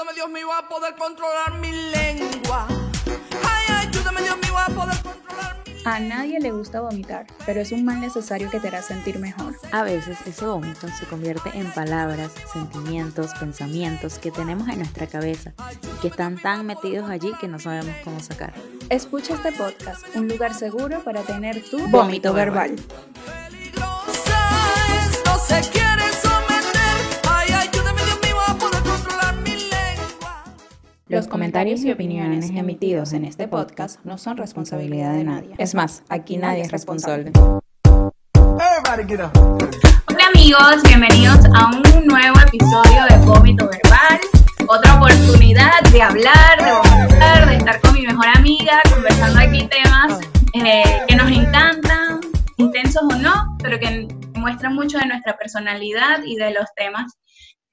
Ayúdame Dios mío a poder controlar mi lengua. Ay, ayúdame Dios mío a poder controlar mi A nadie le gusta vomitar, pero es un mal necesario que te hará sentir mejor. A veces ese vómito se convierte en palabras, sentimientos, pensamientos que tenemos en nuestra cabeza y que están tan metidos allí que no sabemos cómo sacar. Escucha este podcast, un lugar seguro para tener tu Vómito vómito verbal. Peligrosa es, no se quiere someter. Ay, ayúdame Dios mío a poder controlar mi lengua. Los comentarios y opiniones emitidos en este podcast no son responsabilidad de nadie. Es más, aquí nadie es responsable. Everybody get up. Hola amigos, bienvenidos a un nuevo episodio de Vómito Verbal. Otra oportunidad de hablar, de vomitar, de estar con mi mejor amiga, conversando aquí temas eh, que nos encantan, intensos o no, pero que muestran mucho de nuestra personalidad y de los temas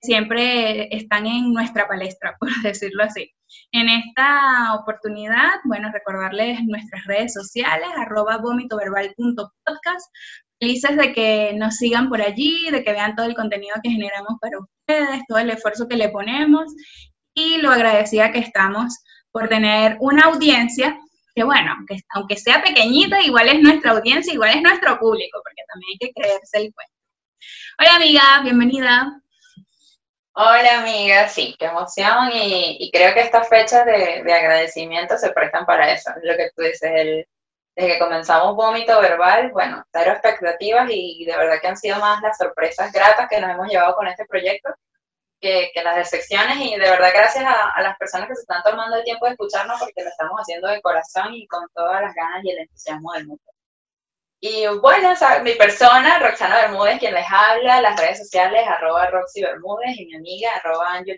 siempre están en nuestra palestra, por decirlo así. En esta oportunidad, bueno, recordarles nuestras redes sociales, arroba vomitoverbal.podcast, felices de que nos sigan por allí, de que vean todo el contenido que generamos para ustedes, todo el esfuerzo que le ponemos y lo agradecida que estamos por tener una audiencia que, bueno, aunque, aunque sea pequeñita, igual es nuestra audiencia, igual es nuestro público, porque también hay que creerse el cuento. Hola amiga, bienvenida. Hola amiga, sí, qué emoción y, y creo que estas fechas de, de agradecimiento se prestan para eso, es lo que tú dices, el, desde que comenzamos vómito verbal, bueno, cero expectativas y de verdad que han sido más las sorpresas gratas que nos hemos llevado con este proyecto que, que las decepciones y de verdad gracias a, las personas que se están tomando el tiempo de escucharnos porque lo estamos haciendo de corazón y con todas las ganas y el entusiasmo del mundo. Y bueno, mi persona, Roxana Bermúdez, quien les habla, las redes sociales, arroba Roxy Bermúdez y mi amiga, arroba Angel.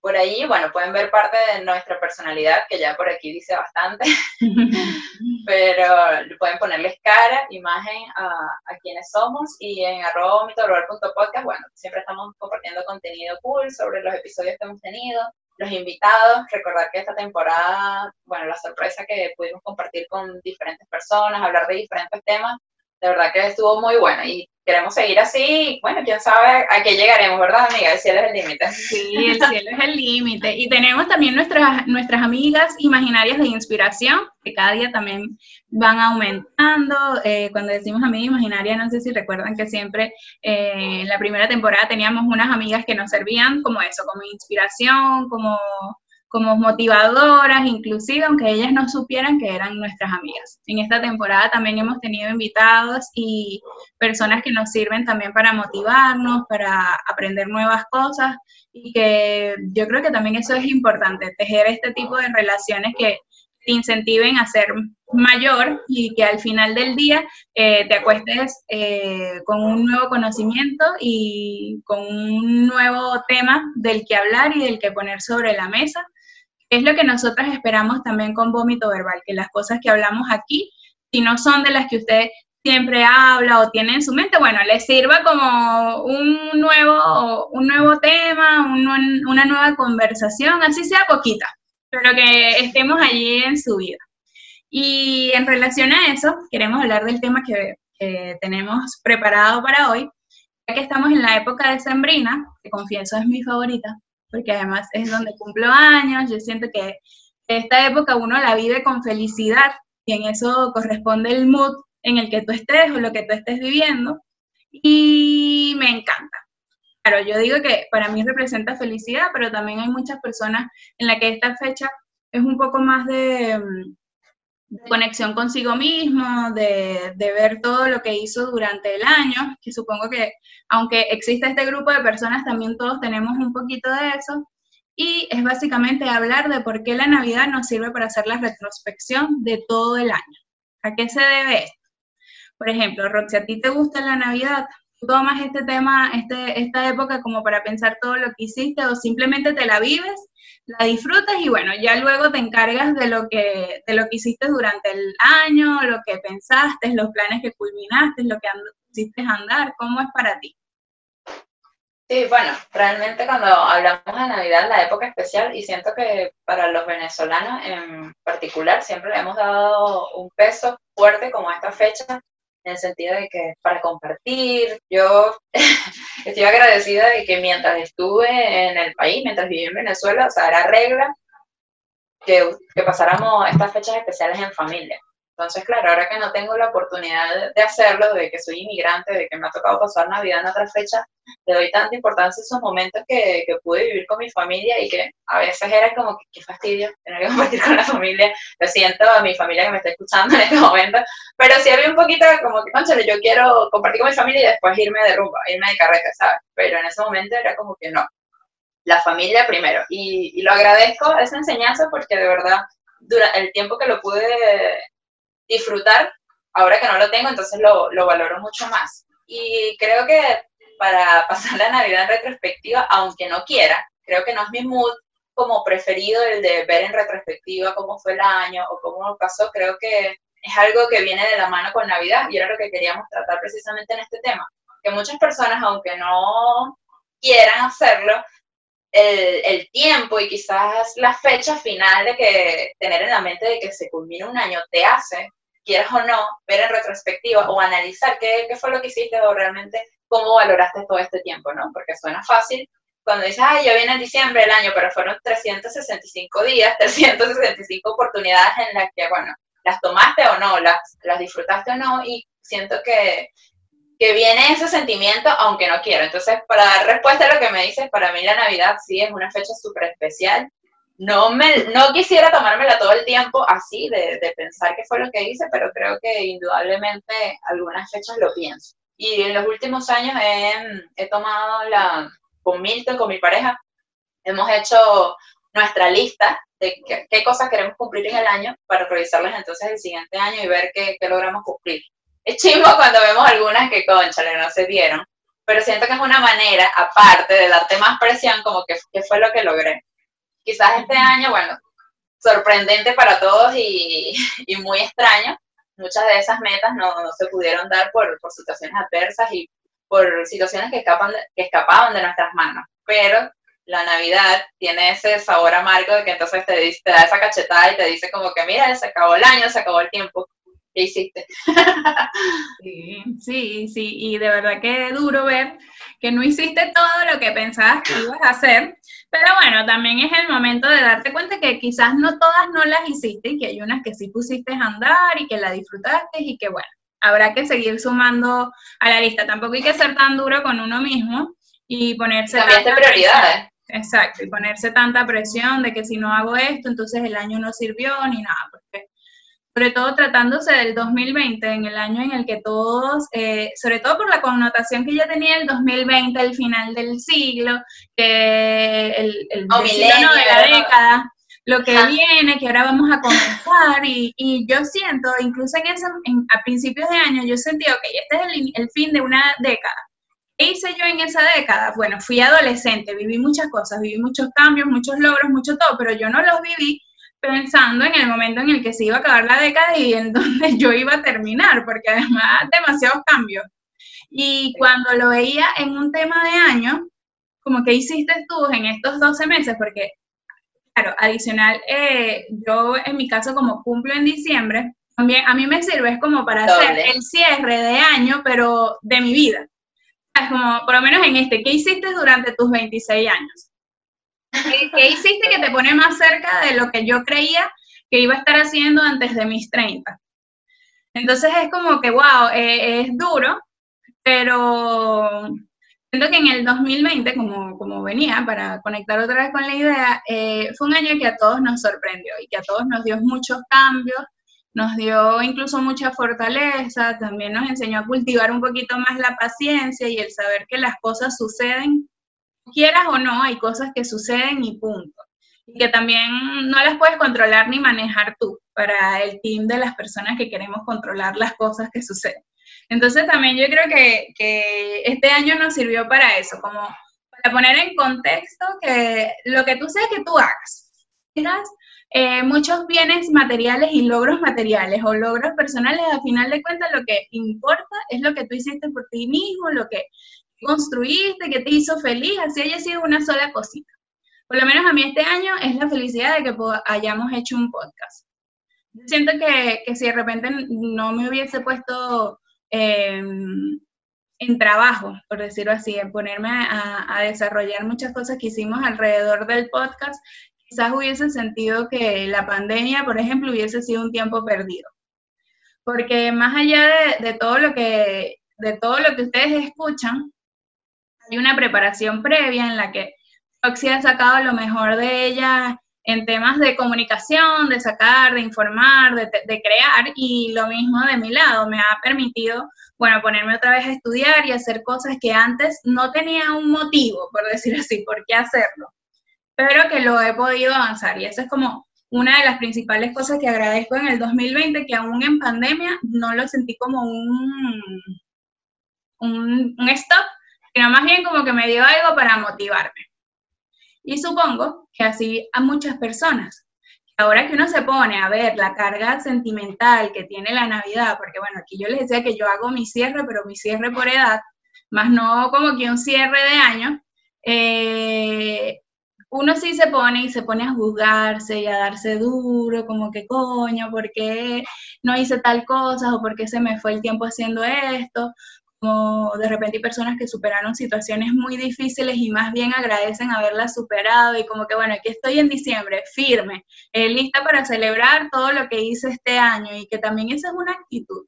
Por ahí, bueno, pueden ver parte de nuestra personalidad, que ya por aquí dice bastante, pero pueden ponerles cara, imagen a, a quienes somos y en arroba vomitoverbal.podcast, bueno, siempre estamos compartiendo contenido cool sobre los episodios que hemos tenido, los invitados, recordar que esta temporada, bueno, la sorpresa que pudimos compartir con diferentes personas, hablar de diferentes temas, de verdad que estuvo muy buena y queremos seguir así, bueno, quién sabe a qué llegaremos, ¿verdad, amiga? El cielo es el límite. Sí, el cielo es el límite. Y tenemos también nuestras, nuestras amigas imaginarias de inspiración, que cada día también van aumentando. Eh, cuando decimos amiga imaginaria, no sé si recuerdan que siempre eh, en la primera temporada teníamos unas amigas que nos servían como eso, como inspiración, como como motivadoras, inclusive aunque ellas no supieran que eran nuestras amigas. En esta temporada también hemos tenido invitados y personas que nos sirven también para motivarnos, para aprender nuevas cosas y que yo creo que también eso es importante, tejer este tipo de relaciones que te incentiven a ser mayor y que al final del día eh, te acuestes eh, con un nuevo conocimiento y con un nuevo tema del que hablar y del que poner sobre la mesa es lo que nosotras esperamos también con vómito verbal, que las cosas que hablamos aquí, si no son de las que usted siempre habla o tiene en su mente, bueno, le sirva como un nuevo, un nuevo tema, un- una nueva conversación, así sea poquita, pero que estemos allí en su vida. Y en relación a eso, queremos hablar del tema que, que tenemos preparado para hoy, ya que estamos en la época de Sembrina, que confieso es mi favorita, porque además es donde cumplo años, yo siento que esta época uno la vive con felicidad y en eso corresponde el mood en el que tú estés o lo que tú estés viviendo y me encanta. Claro, yo digo que para mí representa felicidad, pero también hay muchas personas en la que esta fecha es un poco más de, mm, de conexión consigo mismo, de, de ver todo lo que hizo durante el año, que supongo que aunque exista este grupo de personas, también todos tenemos un poquito de eso. Y es básicamente hablar de por qué la Navidad nos sirve para hacer la retrospección de todo el año. ¿A qué se debe esto? Por ejemplo, Roxy, ¿a ti te gusta la Navidad? ¿Tú tomas este tema, este, esta época como para pensar todo lo que hiciste o simplemente te la vives, la disfrutas y bueno, ya luego te encargas de lo que, de lo que hiciste durante el año, lo que pensaste, los planes que culminaste, lo que hiciste andar, ¿cómo es para ti? Sí, bueno, realmente cuando hablamos de Navidad, la época especial, y siento que para los venezolanos en particular siempre le hemos dado un peso fuerte como a esta fecha, en el sentido de que para compartir, yo estoy agradecida de que mientras estuve en el país, mientras viví en Venezuela, o sea, era regla que, que pasáramos estas fechas especiales en familia. Entonces, claro, ahora que no tengo la oportunidad de hacerlo, de que soy inmigrante, de que me ha tocado pasar Navidad en otra fecha, le doy tanta importancia a esos momentos que, que pude vivir con mi familia y que a veces era como que qué fastidio tener que compartir con la familia. Lo siento a mi familia que me está escuchando en este momento, pero sí había un poquito como que, conchale, yo quiero compartir con mi familia y después irme de rumba, irme de carreta, ¿sabes? Pero en ese momento era como que no, la familia primero. Y, y lo agradezco esa enseñanza porque de verdad, durante el tiempo que lo pude disfrutar, ahora que no lo tengo, entonces lo, lo valoro mucho más. Y creo que para pasar la Navidad en retrospectiva, aunque no quiera, creo que no es mi mood como preferido el de ver en retrospectiva cómo fue el año o cómo pasó, creo que es algo que viene de la mano con Navidad y era lo que queríamos tratar precisamente en este tema, que muchas personas, aunque no quieran hacerlo, el, el, tiempo y quizás la fecha final de que tener en la mente de que se culmina un año te hace quieras o no, ver en retrospectiva o analizar qué, qué, fue lo que hiciste o realmente cómo valoraste todo este tiempo, ¿no? Porque suena fácil cuando dices, ay, ya viene en diciembre el año, pero fueron 365 días, 365 oportunidades en las que, bueno, las tomaste o no, las, las disfrutaste o no, y siento que, que viene ese sentimiento, aunque no quiero. Entonces, para dar respuesta a lo que me dices, para mí la Navidad sí es una fecha súper especial no, me, no quisiera tomármela todo el tiempo así, de, de, pensar qué fue lo que hice, pero creo que indudablemente algunas fechas lo pienso. Y en los últimos años he, he tomado la, con Milton, con mi pareja, hemos hecho nuestra lista de qué, qué, cosas queremos cumplir en el año para revisarlas entonces el siguiente año y ver qué, qué logramos cumplir. Es chingo cuando vemos algunas que, conchale, no se dieron, pero siento que es una manera, aparte de darte más presión, como que, qué fue lo que logré quizás este año, bueno, sorprendente para todos y, muy extraño. Muchas de esas metas no, se pudieron dar por, por, situaciones adversas y por situaciones que, escapan, que escapaban de nuestras manos. Pero la Navidad tiene ese sabor amargo de que entonces te, te da esa cachetada y te dice como que mira, se acabó el año, se acabó el tiempo. ¿Qué hiciste? sí, sí, sí, y de verdad que duro ver que no hiciste todo lo que pensabas que ibas a hacer, pero bueno, también es el momento de darte cuenta que quizás no todas no las hiciste y que hay unas que sí pusiste a andar y que la disfrutaste y que bueno, habrá que seguir sumando a la lista. Tampoco hay que ser tan duro con uno mismo y ponerse... También de prioridades. Exacto, y ponerse tanta presión de que si no hago esto, entonces el año no sirvió ni nada, porque sobre todo tratándose del 2020, en el año en el que todos, eh, sobre todo por la connotación que ya tenía el 2020, el final del siglo, que el, el oh, siglo de la década, lo que viene, que ahora vamos a comenzar, y, y yo siento, incluso en ese, en, a principios de año, yo sentí, ok, este es el, el fin de una década. ¿Qué hice yo en esa década? Bueno, fui adolescente, viví muchas cosas, viví muchos cambios, muchos logros, mucho todo, pero yo no los viví pensando en el momento en el que se iba a acabar la década y en donde yo iba a terminar, porque además demasiados cambios. Y cuando lo veía en un tema de año, como que hiciste tú en estos 12 meses, porque, claro, adicional, eh, yo en mi caso como cumplo en diciembre, también a mí me sirve es como para Doble. hacer el cierre de año, pero de mi vida. Es como, por lo menos en este, ¿qué hiciste durante tus 26 años? ¿Qué, ¿Qué, hiciste que te pone más cerca de lo que yo creía que iba a estar haciendo antes de mis 30? Entonces es como que, wow, eh, es duro, pero siento que en el 2020, como, como venía, para conectar otra vez con la idea, eh, fue un año que a todos nos sorprendió y que a todos nos dio muchos cambios, nos dio incluso mucha fortaleza, también nos enseñó a cultivar un poquito más la paciencia y el saber que las cosas suceden quieras o no, hay cosas que suceden y punto. Y que también no las puedes controlar ni manejar tú para el team de las personas que queremos controlar las cosas que suceden. Entonces también yo creo que, que este año nos sirvió para eso, como para poner en contexto que lo que tú seas que tú hagas, tengas eh, muchos bienes materiales y logros materiales o logros personales, al final de cuentas lo que importa es lo que tú hiciste por ti mismo, lo que construiste, que te hizo feliz, así haya sido una sola cosita. Por lo menos a mí este año es la felicidad de que hayamos hecho un podcast. Yo siento que, que si de repente no me hubiese puesto em, en trabajo, por decirlo así, en ponerme a, desarrollar muchas cosas que hicimos alrededor del podcast, quizás hubiese sentido que la pandemia, por ejemplo, hubiese sido un tiempo perdido. Porque más allá de, de todo lo que de todo lo que ustedes escuchan, hay una preparación previa en la que Roxy ha sacado lo mejor de ella en temas de comunicación, de sacar, de informar, de, crear, y lo mismo de mi lado, me ha permitido, bueno, ponerme otra vez a estudiar y hacer cosas que antes no tenía un motivo, por decir así, por qué hacerlo, pero que lo he podido avanzar, y eso es como una de las principales cosas que agradezco en el 2020, que aún en pandemia no lo sentí como un, un stop, sino más bien como que me dio algo para motivarme. Y supongo que así a muchas personas. Ahora que uno se pone a ver la carga sentimental que tiene la Navidad, porque bueno, aquí yo les decía que yo hago mi cierre, pero mi cierre por edad, más no como que un cierre de año, eh, uno sí se pone y se pone a juzgarse y a darse duro, como que coño, ¿por qué no hice tal cosa? o por qué se me fue el tiempo haciendo esto? Como de repente hay personas que superaron situaciones muy difíciles y más bien agradecen haberlas superado y como que bueno, aquí estoy en diciembre, firme, eh, lista para celebrar todo lo que hice este año y que también esa es una actitud,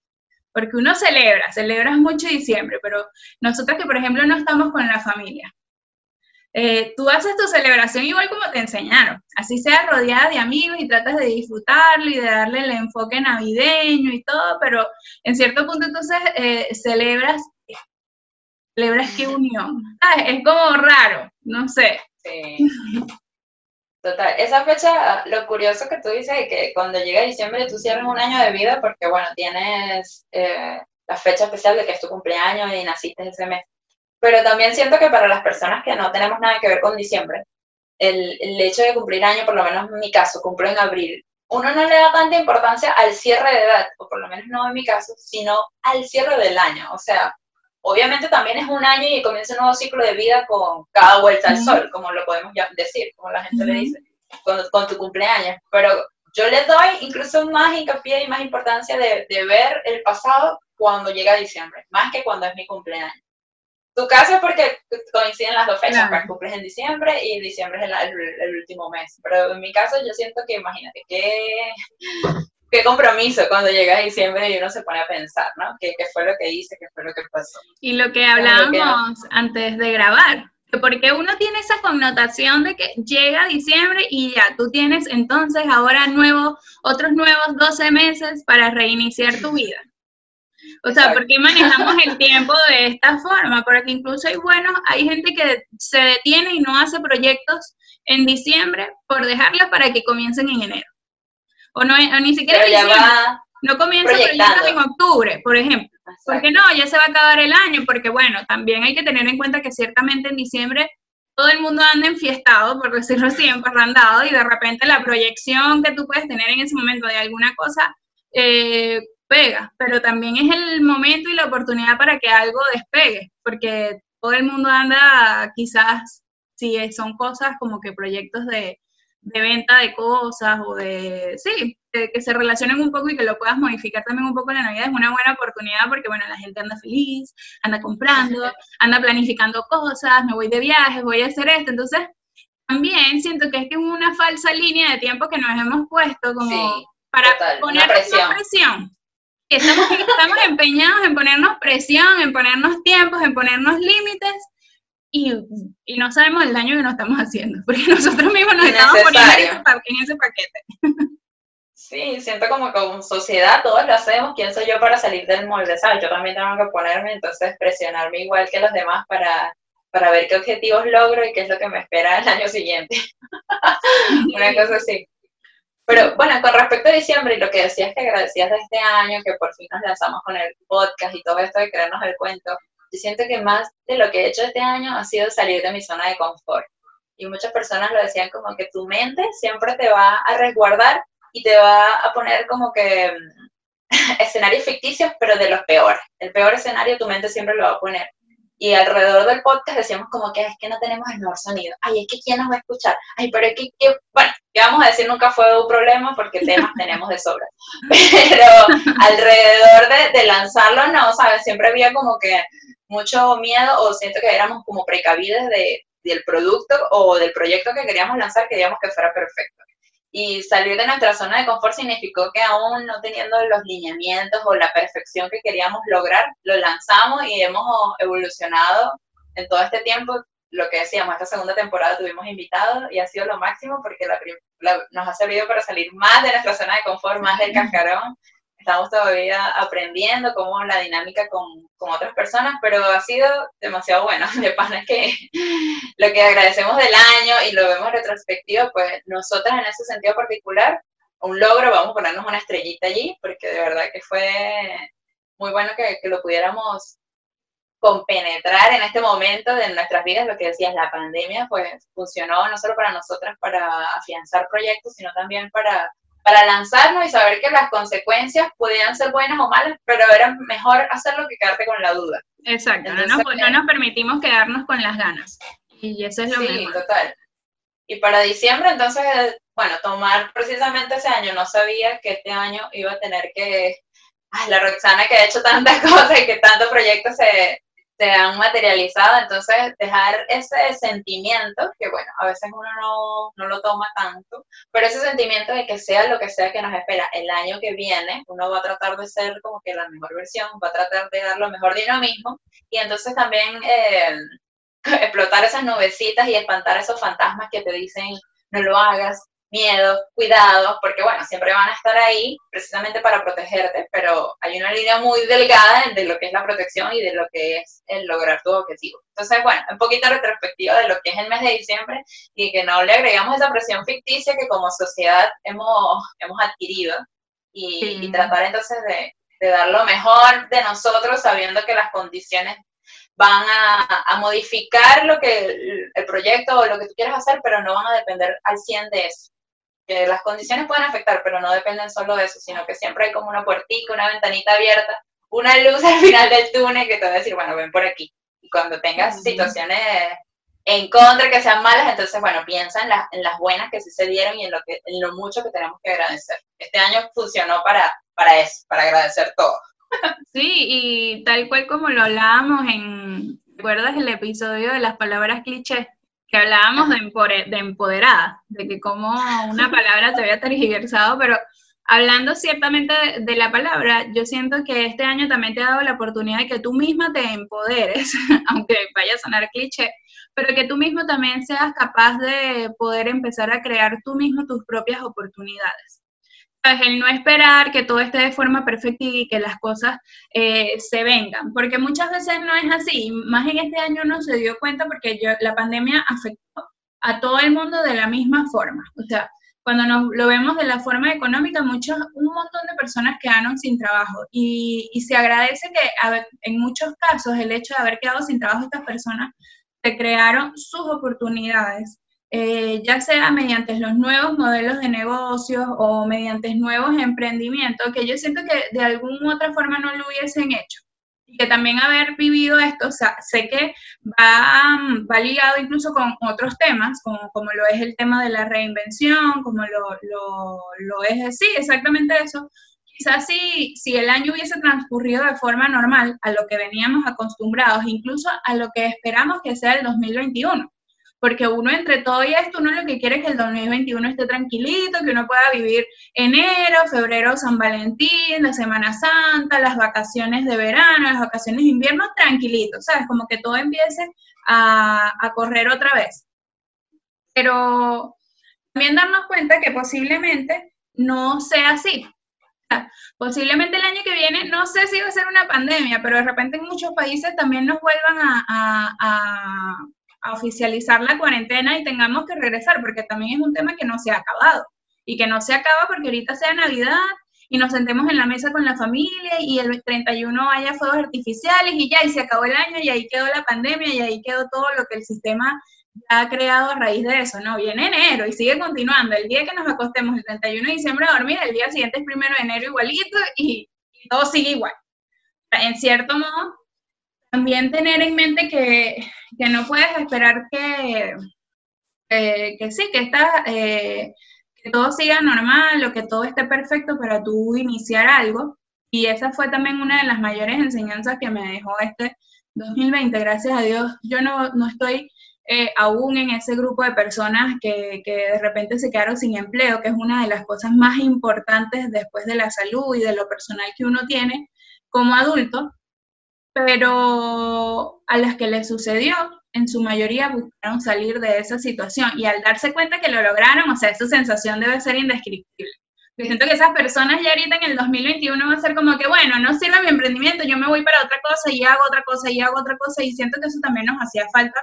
porque uno celebra, celebras mucho diciembre, pero nosotros que por ejemplo no estamos con la familia, eh, tú haces tu celebración igual como te enseñaron, así sea rodeada de amigos y tratas de disfrutarlo y de darle el enfoque navideño y todo, pero en cierto punto entonces eh, celebras, celebras qué unión, Es como raro, no sé. Total, esa fecha, lo curioso que tú dices es que cuando llega diciembre tú cierras un año de vida porque, bueno, tienes eh, la fecha especial de que es tu cumpleaños y naciste ese mes pero también siento que para las personas que no tenemos nada que ver con diciembre, el, el, hecho de cumplir año, por lo menos en mi caso, cumplo en abril, uno no le da tanta importancia al cierre de edad, o por lo menos no en mi caso, sino al cierre del año. O sea, obviamente también es un año y comienza un nuevo ciclo de vida con cada vuelta al sol, como lo podemos decir, como la gente le dice, con, con, tu cumpleaños. Pero yo le doy incluso más hincapié y más importancia de, de ver el pasado cuando llega diciembre, más que cuando es mi cumpleaños. Tu caso es porque coinciden las dos fechas, claro. cumples en diciembre y diciembre es el, el, el, último mes. Pero en mi caso yo siento que, imagínate, qué, qué compromiso cuando llega diciembre y uno se pone a pensar, ¿no? ¿Qué, qué fue lo que hice? ¿Qué fue lo que pasó? Y lo que hablábamos que... antes de grabar, porque uno tiene esa connotación de que llega diciembre y ya tú tienes entonces ahora nuevo, otros nuevos 12 meses para reiniciar tu vida. O sea, ¿por qué manejamos el tiempo de esta forma? Porque incluso hay buenos, hay gente que se detiene y no hace proyectos en diciembre por dejarlos para que comiencen en enero. O, no, o ni siquiera en diciembre. No comienza proyectos en octubre, por ejemplo. Exacto. Porque no, ya se va a acabar el año, porque bueno, también hay que tener en cuenta que ciertamente en diciembre todo el mundo anda enfiestado, por decirlo así, emparrandado, y de repente la proyección que tú puedes tener en ese momento de alguna cosa eh, pega, pero también es el momento y la oportunidad para que algo despegue, porque todo el mundo anda quizás, si son cosas como que proyectos de, de venta de cosas o de, sí, de que se relacionen un poco y que lo puedas modificar también un poco en la Navidad, es una buena oportunidad porque, bueno, la gente anda feliz, anda comprando, anda planificando cosas, me voy de viajes, voy a hacer esto, entonces también siento que es que es una falsa línea de tiempo que nos hemos puesto como sí, para total, poner presión. Presión Estamos, estamos empeñados en ponernos presión, en ponernos tiempos, en ponernos límites y, y, no sabemos el daño que nos estamos haciendo, porque nosotros mismos nos estamos poniendo en ese, en ese paquete. Sí, siento como que como sociedad todos lo hacemos, ¿quién soy yo para salir del molde? ¿Sabes? Yo también tengo que ponerme, entonces presionarme igual que los demás para, para ver qué objetivos logro y qué es lo que me espera el año siguiente. Una cosa así. Pero bueno, con respecto a diciembre y lo que decías que agradecías de este año, que por fin nos lanzamos con el podcast y todo esto de creernos el cuento, yo siento que más de lo que he hecho este año ha sido salir de mi zona de confort. Y muchas personas lo decían como que tu mente siempre te va a resguardar y te va a poner como que escenarios ficticios, pero de los peores. El peor escenario tu mente siempre lo va a poner. Y alrededor del podcast decíamos como que es que no tenemos el mejor sonido, ay, es que quién nos va a escuchar, ay, pero es que, que bueno, ¿qué vamos a decir? Nunca fue un problema porque temas tenemos de sobra, pero alrededor de, de lanzarlo, no, ¿sabes? Siempre había como que mucho miedo o siento que éramos como precavidos de, del producto o del proyecto que queríamos lanzar, queríamos que fuera perfecto. Y salir de nuestra zona de confort significó que aún no teniendo los lineamientos o la perfección que queríamos lograr, lo lanzamos y hemos evolucionado en todo este tiempo. Lo que decíamos, esta segunda temporada tuvimos invitados y ha sido lo máximo porque nos ha servido para salir más de nuestra zona de confort, más del cascarón estamos todavía aprendiendo cómo la dinámica con, con, otras personas, pero ha sido demasiado bueno. De pana que lo que agradecemos del año y lo vemos retrospectivo, pues nosotras en ese sentido particular, un logro, vamos a ponernos una estrellita allí, porque de verdad que fue muy bueno que, que lo pudiéramos compenetrar en este momento de nuestras vidas, lo que decías, la pandemia, pues funcionó no solo para nosotras para afianzar proyectos, sino también para para lanzarnos y saber que las consecuencias podían ser buenas o malas, pero era mejor hacerlo que quedarte con la duda. Exacto, no, nos, permitimos quedarnos con las ganas. Y eso es lo Sí, total. Y para diciembre, entonces, bueno, tomar precisamente ese año, no sabía que este año iba a tener que, ay, la Roxana que ha hecho tantas cosas y que tantos proyectos se, se han materializado, entonces dejar ese sentimiento, que bueno, a veces uno no, no, lo toma tanto, pero ese sentimiento de que sea lo que sea que nos espera el año que viene, uno va a tratar de ser como que la mejor versión, va a tratar de dar lo mejor de uno mismo, y entonces también eh, explotar esas nubecitas y espantar esos fantasmas que te dicen no lo hagas, miedos, cuidados, porque bueno, siempre van a estar ahí precisamente para protegerte, pero hay una línea muy delgada de lo que es la protección y de lo que es el lograr tu objetivo. Entonces, bueno, un poquito retrospectiva de lo que es el mes de diciembre y que no le agregamos esa presión ficticia que como sociedad hemos, hemos adquirido y, tratar entonces de, de dar lo mejor de nosotros sabiendo que las condiciones van a, a, modificar lo que el, el, proyecto o lo que tú quieras hacer, pero no van a depender al 100 de eso que las condiciones pueden afectar, pero no dependen solo de eso, sino que siempre hay como una puertica, una ventanita abierta, una luz al final del túnel que te va a decir, bueno, ven por aquí. Y cuando tengas situaciones en contra que sean malas, entonces, bueno, piensa en, en, las buenas que sí se dieron y en lo, que, en lo mucho que tenemos que agradecer. Este año funcionó para, para eso, para agradecer todo. Sí, y tal cual como lo hablábamos en, ¿recuerdas el episodio de las palabras clichés? Que hablábamos de, de empoderada, de que como una palabra te había tergiversado, pero hablando ciertamente de, la palabra, yo siento que este año también te ha dado la oportunidad de que tú misma te empoderes, aunque vaya a sonar cliché, pero que tú mismo también seas capaz de poder empezar a crear tú mismo tus propias oportunidades el no esperar que todo esté de forma perfecta y que las cosas eh, se vengan, porque muchas veces no es así, más en este año no se dio cuenta porque yo, la pandemia afectó a todo el mundo de la misma forma, o sea, cuando nos, lo vemos de la forma económica, muchos, un montón de personas quedaron sin trabajo y, y se agradece que en muchos casos el hecho de haber quedado sin trabajo estas personas se crearon sus oportunidades eh, ya sea mediante los nuevos modelos de negocios o mediante nuevos emprendimientos, que yo siento que de alguna u otra forma no lo hubiesen hecho. Y que también haber vivido esto, o sea, sé que va, va ligado incluso con otros temas, como, como, lo es el tema de la reinvención, como lo, lo, lo es, sí, exactamente eso. Quizás si, si el año hubiese transcurrido de forma normal a lo que veníamos acostumbrados, incluso a lo que esperamos que sea el 2021 porque uno entre todo y esto, uno lo que quiere es que el 2021 esté tranquilito, que uno pueda vivir enero, febrero, San Valentín, la Semana Santa, las vacaciones de verano, las vacaciones de invierno, tranquilito, ¿sabes? Como que todo empiece a, a correr otra vez. Pero también darnos cuenta que posiblemente no sea así. posiblemente el año que viene, no sé si va a ser una pandemia, pero de repente en muchos países también nos vuelvan a, oficializar la cuarentena y tengamos que regresar, porque también es un tema que no se ha acabado y que no se acaba porque ahorita sea Navidad y nos sentemos en la mesa con la familia y el 31 haya fuegos artificiales y ya, y se acabó el año y ahí quedó la pandemia y ahí quedó todo lo que el sistema ha creado a raíz de eso, ¿no? Viene enero y sigue continuando. El día que nos acostemos el 31 de diciembre a dormir, el día siguiente es primero de enero igualito y, y todo sigue igual. En cierto modo, también tener en mente que, que no puedes esperar que, eh, que sí, que, está, eh, que todo siga normal o que todo esté perfecto para tú iniciar algo. Y esa fue también una de las mayores enseñanzas que me dejó este 2020. Gracias a Dios, yo no, no estoy eh, aún en ese grupo de personas que, que, de repente se quedaron sin empleo, que es una de las cosas más importantes después de la salud y de lo personal que uno tiene como adulto, pero a las que les sucedió, en su mayoría buscaron salir de esa situación y al darse cuenta que lo lograron, o sea, esa sensación debe ser indescriptible. Yo siento que esas personas ya ahorita en el 2021 va a ser como que, bueno, no sirve mi emprendimiento, yo me voy para otra cosa y hago otra cosa y hago otra cosa y siento que eso también nos hacía falta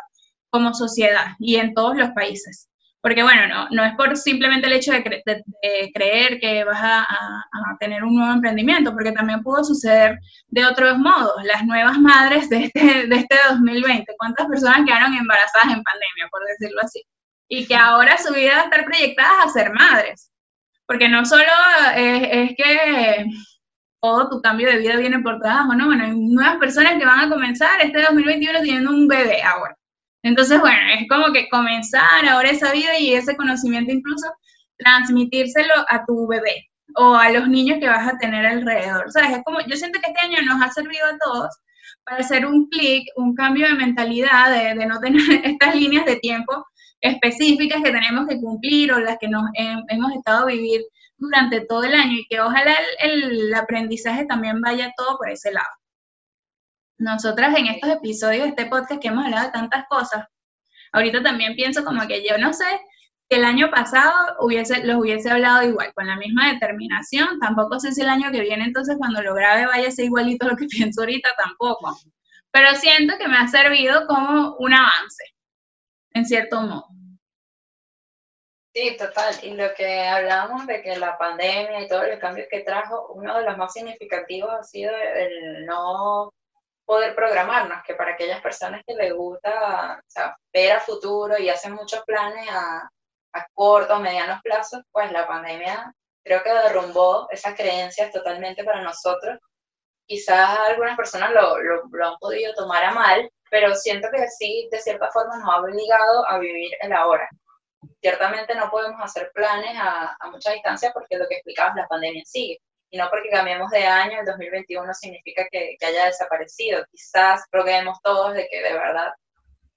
como sociedad y en todos los países. Porque bueno, no, no es por simplemente el hecho de, cre de, creer que vas a, tener un nuevo emprendimiento, porque también pudo suceder de otros modos. Las nuevas madres de este, de este 2020, ¿cuántas personas quedaron embarazadas en pandemia, por decirlo así? Y que ahora su vida va a estar proyectada a ser madres. Porque no solo es, es que todo tu cambio de vida viene por trabajo, ¿no? Bueno, hay nuevas personas que van a comenzar este 2021 teniendo un bebé ahora. Entonces, bueno, es como que comenzar ahora esa vida y ese conocimiento incluso transmitírselo a tu bebé o a los niños que vas a tener alrededor. ¿Sabes? Es como, yo siento que este año nos ha servido a todos para hacer un clic, un cambio de mentalidad, de, de, no tener estas líneas de tiempo específicas que tenemos que cumplir o las que nos he, hemos estado vivir durante todo el año y que ojalá el, el aprendizaje también vaya todo por ese lado nosotras en estos episodios de este podcast que hemos hablado de tantas cosas, ahorita también pienso como que yo no sé si el año pasado hubiese, los hubiese hablado igual, con la misma determinación, tampoco sé si el año que viene entonces cuando lo grabe vaya a ser igualito lo que pienso ahorita tampoco, pero siento que me ha servido como un avance, en cierto modo. Sí, total. Y lo que hablábamos de que la pandemia y todos los cambios que trajo, uno de los más significativos ha sido el no poder programarnos, que para aquellas personas que les gusta ver a futuro y hacen muchos planes a, a corto o medianos plazos, pues la pandemia creo que derrumbó esas creencias totalmente para nosotros. Quizás algunas personas lo, lo, lo, han podido tomar a mal, pero siento que sí, de cierta forma nos ha obligado a vivir el ahora. Ciertamente no podemos hacer planes a, a mucha distancia porque lo que explicabas, la pandemia sigue y no porque cambiemos de año, el 2021 significa que, que haya desaparecido. Quizás roguemos todos de que de verdad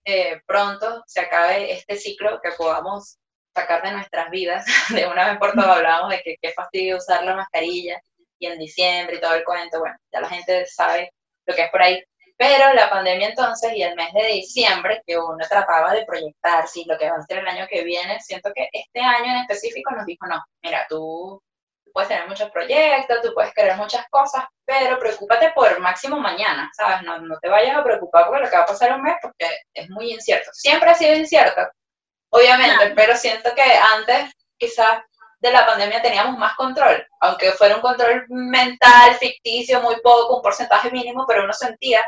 eh, pronto se acabe este ciclo, que podamos sacar de nuestras vidas. De una vez por todas hablábamos de que qué fastidio usar la mascarilla y en diciembre y todo el cuento. Bueno, ya la gente sabe lo que es por ahí. Pero la pandemia entonces y el mes de diciembre, que uno trataba de proyectar, si lo que va a ser el año que viene, siento que este año en específico nos dijo, no, mira, tú puedes tener muchos proyectos, tú puedes querer muchas cosas, pero preocúpate por máximo mañana, ¿sabes? No, no te vayas a preocupar por lo que va a pasar un mes porque es muy incierto. Siempre ha sido incierto, obviamente, pero siento que antes quizás de la pandemia teníamos más control, aunque fuera un control mental, ficticio, muy poco, un porcentaje mínimo, pero uno sentía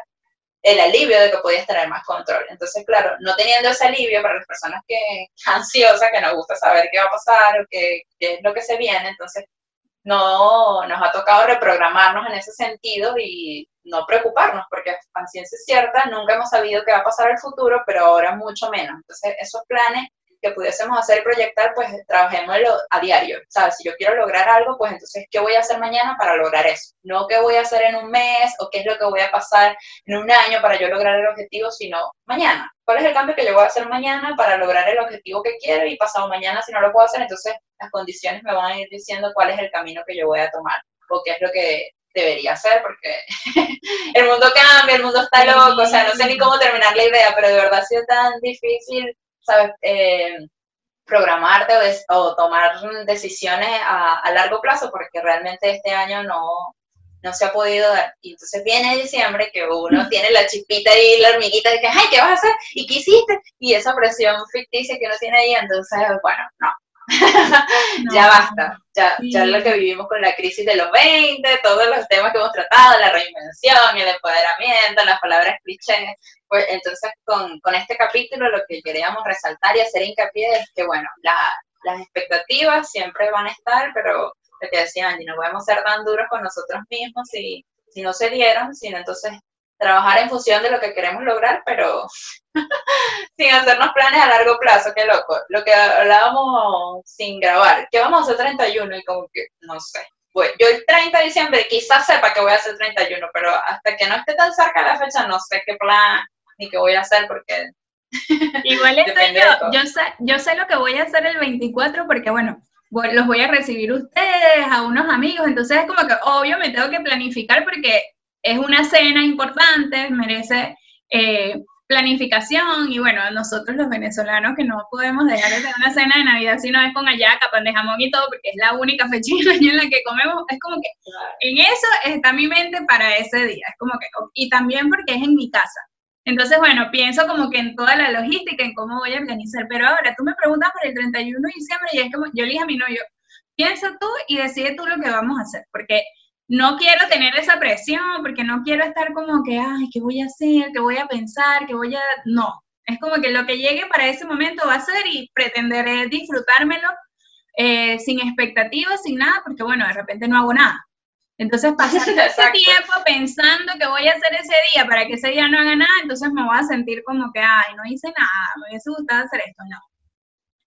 el alivio de que podías tener más control. Entonces, claro, no teniendo ese alivio para las personas que ansiosas, que nos gusta saber qué va a pasar o qué, qué es lo que se viene, entonces no nos ha tocado reprogramarnos en ese sentido y no preocuparnos, porque a ciencia cierta nunca hemos sabido qué va a pasar el futuro, pero ahora mucho menos. Entonces, esos planes que pudiésemos hacer y proyectar, pues trabajémoslo a diario. ¿Sabes? Si yo quiero lograr algo, pues entonces, ¿qué voy a hacer mañana para lograr eso? No qué voy a hacer en un mes o qué es lo que voy a pasar en un año para yo lograr el objetivo, sino mañana. ¿Cuál es el cambio que yo voy a hacer mañana para lograr el objetivo que quiero y pasado mañana si no lo puedo hacer? Entonces, las condiciones me van a ir diciendo cuál es el camino que yo voy a tomar o qué es lo que debería hacer, porque el mundo cambia, el mundo está loco, o sea, no sé ni cómo terminar la idea, pero de verdad ha sido tan difícil ¿sabes? Eh, programarte o, des, o, tomar decisiones a, a, largo plazo, porque realmente este año no, no se ha podido dar. Y entonces viene diciembre que uno tiene la chispita y la hormiguita de que, ay, ¿qué vas a hacer? ¿Y qué hiciste? Y esa presión ficticia que uno tiene ahí, entonces, bueno, no. no. ya basta, ya, sí. ya lo que vivimos con la crisis de los 20, todos los temas que hemos tratado, la reinvención, el empoderamiento, las palabras clichés, pues entonces con, con, este capítulo lo que queríamos resaltar y hacer hincapié es que, bueno, la, las expectativas siempre van a estar, pero lo que decía Angie, no podemos ser tan duros con nosotros mismos si, si no se dieron, sino entonces trabajar en función de lo que queremos lograr, pero sin hacernos planes a largo plazo, qué loco. Lo que hablábamos sin grabar, ¿qué vamos a hacer 31? Y como que, no sé. Pues, yo el 30 de diciembre quizás sepa que voy a hacer 31, pero hasta que no esté tan cerca la fecha no sé qué plan ni qué voy a hacer porque Igual estoy yo, yo sé, yo sé lo que voy a hacer el 24 porque, bueno, los voy a recibir ustedes, a unos amigos, entonces es como que obvio me tengo que planificar porque es una cena importante, merece eh, planificación y bueno, nosotros los venezolanos que no podemos dejar de tener una cena de Navidad si no es con hallaca, pan de jamón y todo, porque es la única fecha del año en la que comemos, es como que en eso está mi mente para ese día, es como que, y también porque es en mi casa. Entonces, bueno, pienso como que en toda la logística, en cómo voy a organizar, pero ahora tú me preguntas por el 31 de diciembre y es como, yo le dije a mi novio, piensa tú y decide tú lo que vamos a hacer, porque no quiero tener esa presión, porque no quiero estar como que, ay, ¿qué voy a hacer? ¿Qué voy a pensar? ¿Qué voy a...? No, es como que lo que llegue para ese momento va a ser y pretenderé disfrutármelo eh, sin expectativas, sin nada, porque bueno, de repente no hago nada. Entonces, pasar todo ese tiempo pensando que voy a hacer ese día para que ese día no haga nada, entonces me voy a sentir como que, ay, no hice nada, me hubiese gustado hacer esto. No.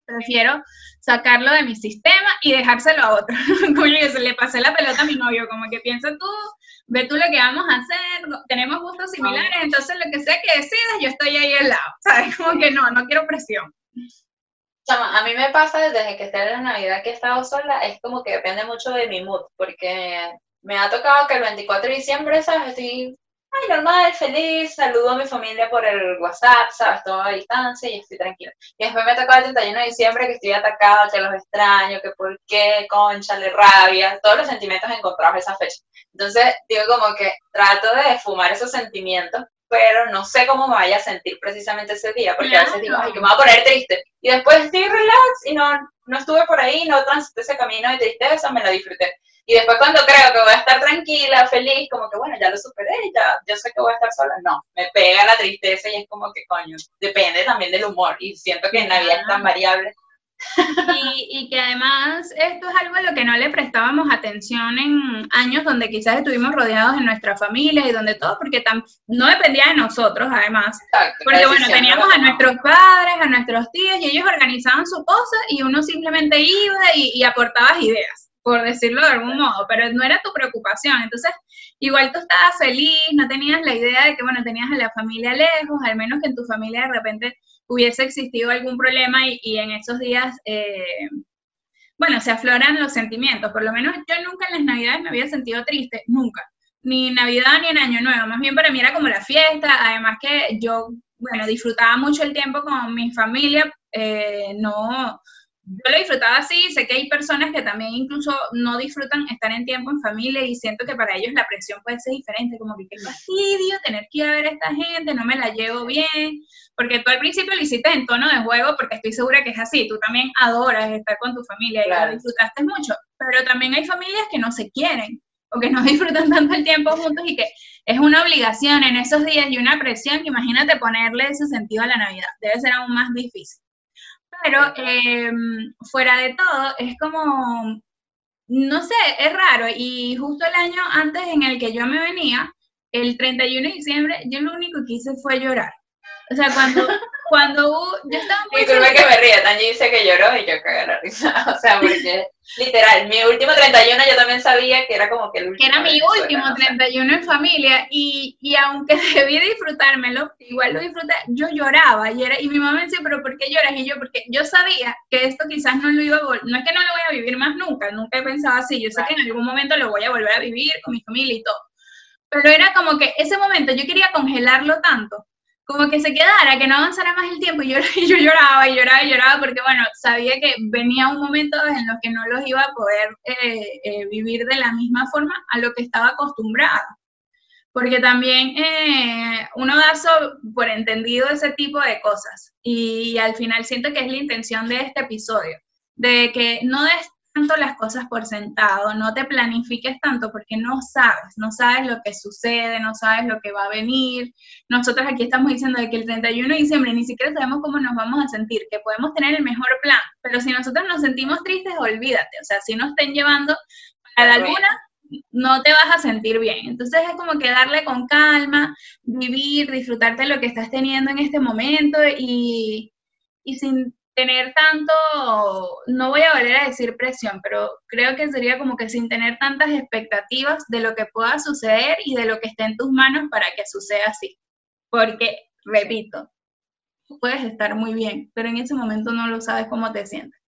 Prefiero sacarlo de mi sistema y dejárselo a otro. Como yo se le pasé la pelota a mi novio, como que piensa tú, ve tú lo que vamos a hacer, tenemos gustos similares, entonces lo que sea que decidas, yo estoy ahí al lado, ¿sabes? Como que no, no quiero presión. Chama, a mí me pasa desde que estoy en la Navidad que he estado sola, es como que depende mucho de mi mood, porque me ha tocado que el 24 de diciembre, ¿sabes? Estoy, ay, normal, feliz, saludo a mi familia por el WhatsApp, ¿sabes? Todo a distancia y estoy tranquila. Y después me toca el 31 de diciembre que estoy atacada, que los extraño, que por qué, concha, le rabia, todos los sentimientos encontrados esa fecha. Entonces, digo como que trato de fumar esos sentimientos, pero no sé cómo me vaya a sentir precisamente ese día, porque a veces digo, Claro. ay, que me voy a poner triste. Y después estoy relax y no, no estuve por ahí, no transité ese camino de tristeza, me lo disfruté. Y después cuando creo que voy a estar tranquila, feliz, como que bueno, ya lo superé, ya yo sé que voy a estar sola, no, me pega la tristeza y es como que coño, depende también del humor y siento que en Navidad es tan variable. Y, y que además esto es algo a lo que no le prestábamos atención en años donde quizás estuvimos rodeados de nuestra familia y donde todo, porque tam- no dependía de nosotros además. Exacto, Porque bueno, teníamos a nuestros padres, a nuestros tíos y ellos organizaban su cosa y uno simplemente iba y, y aportabas ideas, por decirlo de algún modo, pero no era tu preocupación. Entonces, igual tú estabas feliz, no tenías la idea de que, bueno, tenías a la familia lejos, al menos que en tu familia de repente hubiese existido algún problema y, y en esos días, eh, bueno, se afloran los sentimientos. Por lo menos yo nunca en las navidades me había sentido triste, nunca. Ni Navidad ni en Año Nuevo. Más bien para mí era como la fiesta. Además que yo, bueno, disfrutaba mucho el tiempo con mi familia. eh, no, yo lo disfrutaba así. Sé que hay personas que también incluso no disfrutan estar en tiempo en familia y siento que para ellos la presión puede ser diferente. Como que qué fastidio tener que ir a ver a esta gente, no me la llevo bien porque tú al principio lo hiciste en tono de juego, porque estoy segura que es así, tú también adoras estar con tu familia y lo disfrutaste mucho, pero también hay familias que no se quieren, o que no disfrutan tanto el tiempo juntos y que es una obligación en esos días y una presión que imagínate ponerle ese sentido a la Navidad, debe ser aún más difícil. Pero eh, fuera de todo, es como, no sé, es raro, y justo el año antes en el que yo me venía, el 31 de diciembre, yo lo único que hice fue llorar. O sea, cuando, cuando hubo- yo estaba muy Disculpe que me ría, Tanji dice que lloró y yo cagué la risa. O sea, porque literal, mi último 31 yo también sabía que era como que el que último. era mi último no sé. 31 en familia y, y aunque debí disfrutármelo, igual lo disfruté, yo lloraba y, era, y mi mamá me decía, pero ¿por qué lloras? Y yo, porque yo sabía que esto quizás no lo iba a no es que no lo voy a vivir más nunca, nunca he pensado así, yo sé que en algún momento lo voy a volver a vivir con mi familia y todo, pero era como que ese momento yo quería congelarlo tanto, como que se quedara, que no avanzara más el tiempo y yo, y yo lloraba y lloraba y lloraba porque bueno, sabía que venía un momento en los que no los iba a poder eh, eh, vivir de la misma forma a lo que estaba acostumbrada. Porque también eh, uno da so- por entendido ese tipo de cosas y, al final siento que es la intención de este episodio, de que no des tanto las cosas por sentado, no te planifiques tanto porque no sabes, no sabes lo que sucede, no sabes lo que va a venir. Nosotros aquí estamos diciendo de que el 31 de diciembre ni siquiera sabemos cómo nos vamos a sentir, que podemos tener el mejor plan, pero si nosotros nos sentimos tristes, olvídate, o sea, si nos estén llevando a la luna, no te vas a sentir bien. Entonces es como que darle con calma, vivir, disfrutarte lo que estás teniendo en este momento y, y sin tener tanto, no voy a volver a decir presión, pero creo que sería como que sin tener tantas expectativas de lo que pueda suceder y de lo que esté en tus manos para que suceda así. Porque, repito, puedes estar muy bien, pero en ese momento no lo sabes cómo te sientes.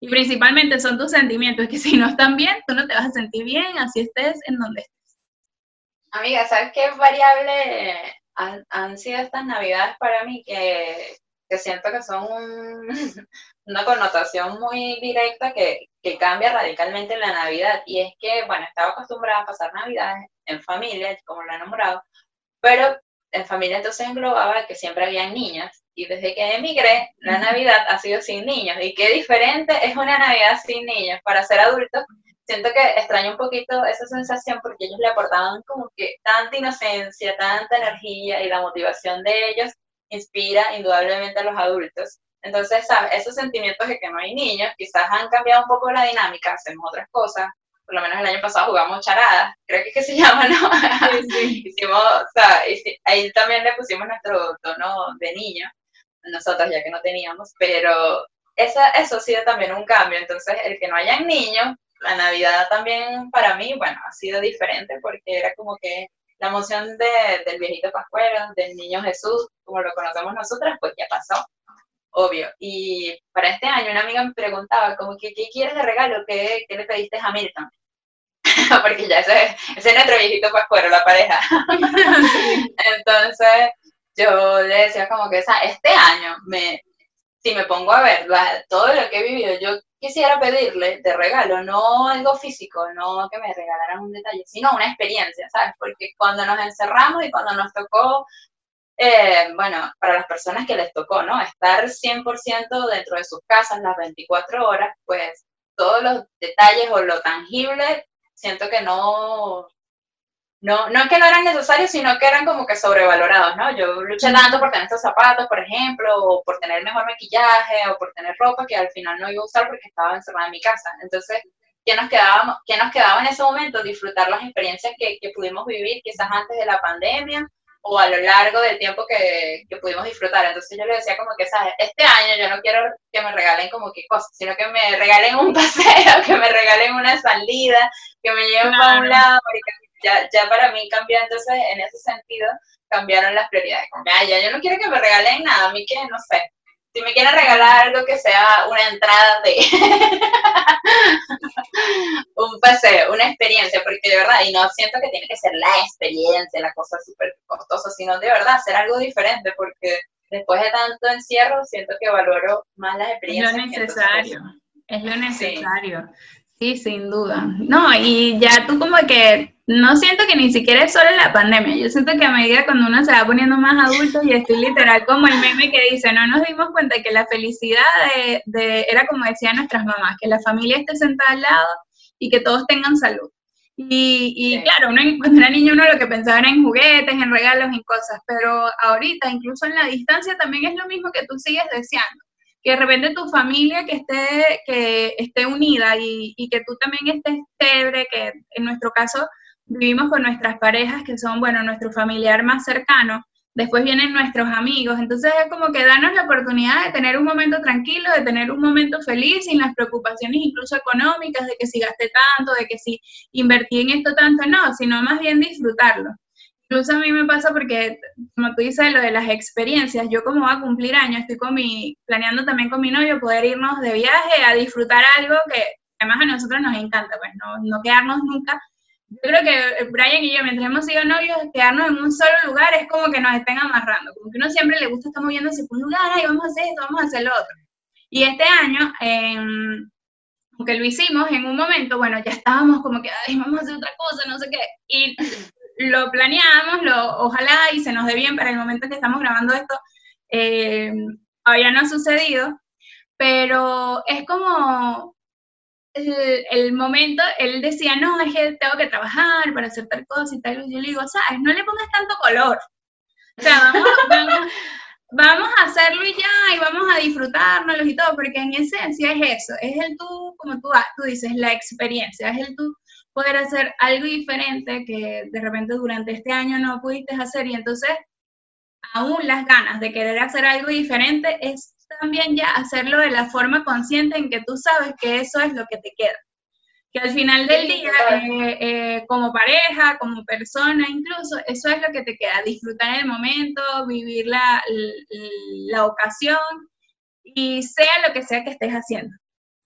Y principalmente son tus sentimientos, que si no están bien, tú no te vas a sentir bien, así estés en donde estés. Amiga, ¿sabes qué variable han, han sido estas navidades para mí? Que que siento que son una connotación muy directa que, que, cambia radicalmente en la Navidad. Y es que, bueno, estaba acostumbrada a pasar Navidades en familia, como lo he nombrado, pero en familia entonces englobaba que siempre habían niñas. Y desde que emigré, la Navidad ha sido sin niños. Y qué diferente es una Navidad sin niños. Para ser adultos, siento que extraño un poquito esa sensación porque ellos le aportaban como que tanta inocencia, tanta energía y la motivación de ellos inspira indudablemente a los adultos. Entonces, ¿sabes? esos sentimientos de que no hay niños quizás han cambiado un poco la dinámica, hacemos otras cosas. Por lo menos el año pasado jugamos charadas, creo que es que se llama, ¿no? Hicimos, o sea, ahí también le pusimos nuestro tono de niño, nosotros ya que no teníamos, pero esa, eso ha sido también un cambio. Entonces, el que no hayan niños, la Navidad también para mí, bueno, ha sido diferente porque era como que la emoción del viejito Pascuero, del niño Jesús, como lo conocemos nosotras, pues ya pasó, obvio. Y para este año una amiga me preguntaba, como que, ¿qué quieres de regalo? ¿Qué, qué le pediste a Milton? Porque ya ese, ese, es nuestro viejito Pascuero, la pareja. Entonces, yo le decía como que, este año, me, si me pongo a ver todo lo que he vivido, yo quisiera pedirle de regalo, no algo físico, no que me regalaran un detalle, sino una experiencia, ¿sabes? Porque cuando nos encerramos y cuando nos tocó, eh, bueno, para las personas que les tocó, ¿no? Estar 100% dentro de sus casas las 24 horas, pues todos los detalles o lo tangible, siento que no, no, no es que no eran necesarios, sino que eran como que sobrevalorados, ¿no? Yo luché tanto por tener estos zapatos, por ejemplo, o por tener mejor maquillaje, o por tener ropa que al final no iba a usar porque estaba encerrada en mi casa. Entonces, ¿qué nos quedaba, qué nos quedaba en ese momento? Disfrutar las experiencias que, que, pudimos vivir quizás antes de la pandemia o a lo largo del tiempo que, que pudimos disfrutar. Entonces yo le decía como que, ¿sabes? Este año yo no quiero que me regalen como que cosas, sino que me regalen un paseo, que me regalen una salida, que me lleven para un lado, ya, ya para mí cambió, entonces en ese sentido cambiaron las prioridades. ya, yo no quiero que me regalen nada, a mí que no sé. Si me quieren regalar algo que sea una entrada de un paseo, una experiencia, porque de verdad, y no siento que tiene que ser la experiencia, la cosa súper costosa, sino de verdad hacer algo diferente, porque después de tanto encierro, siento que valoro más las experiencias. Es lo necesario, es lo necesario. Sí, sin duda. No, y ya tú como que no siento que ni siquiera es solo la pandemia, yo siento que a medida cuando uno se va poniendo más adulto y estoy literal como el meme que dice, no nos dimos cuenta que la felicidad de, era como decían nuestras mamás, que la familia esté sentada al lado y que todos tengan salud. Y, y claro, uno, cuando era niño uno lo que pensaba era en juguetes, en regalos, en cosas, pero ahorita, incluso en la distancia, también es lo mismo que tú sigues deseando que de repente tu familia que esté, que esté unida y, que tú también estés chévere, que en nuestro caso vivimos con nuestras parejas que son, bueno, nuestro familiar más cercano, después vienen nuestros amigos, entonces es como que darnos la oportunidad de tener un momento tranquilo, de tener un momento feliz sin las preocupaciones incluso económicas, de que si gasté tanto, de que si invertí en esto tanto, no, sino más bien disfrutarlo. Incluso a mí me pasa porque, como tú dices, lo de las experiencias, yo como va a cumplir años, estoy con mi, planeando también con mi novio poder irnos de viaje a disfrutar algo que además a nosotros nos encanta, pues no, no quedarnos nunca. Yo creo que Brian y yo, mientras hemos sido novios, quedarnos en un solo lugar es como que nos estén amarrando, como que uno siempre le gusta estar moviéndose por un lugar, ay, vamos a hacer esto, vamos a hacer lo otro. Y este año, eh, aunque lo hicimos en un momento, bueno, ya estábamos como que, ay, vamos a hacer otra cosa, no sé qué, y lo planeamos, lo, ojalá y se nos dé bien para el momento en que estamos grabando esto, eh, todavía no ha sucedido, pero es como el, el, momento, él decía, no, es que tengo que trabajar para hacer tal cosa y tal, y yo le digo, sabes, no le pongas tanto color, o sea, vamos, vamos, vamos a hacerlo y ya, y vamos a disfrutárnoslo y todo, porque en esencia es eso, es el tú, como tú, tú dices, la experiencia, es el tú poder hacer algo diferente que de repente durante este año no pudiste hacer y entonces aún las ganas de querer hacer algo diferente es también ya hacerlo de la forma consciente en que tú sabes que eso es lo que te queda. Que al final del día, eh, eh, como pareja, como persona incluso, eso es lo que te queda, disfrutar el momento, vivir la, la ocasión y sea lo que sea que estés haciendo.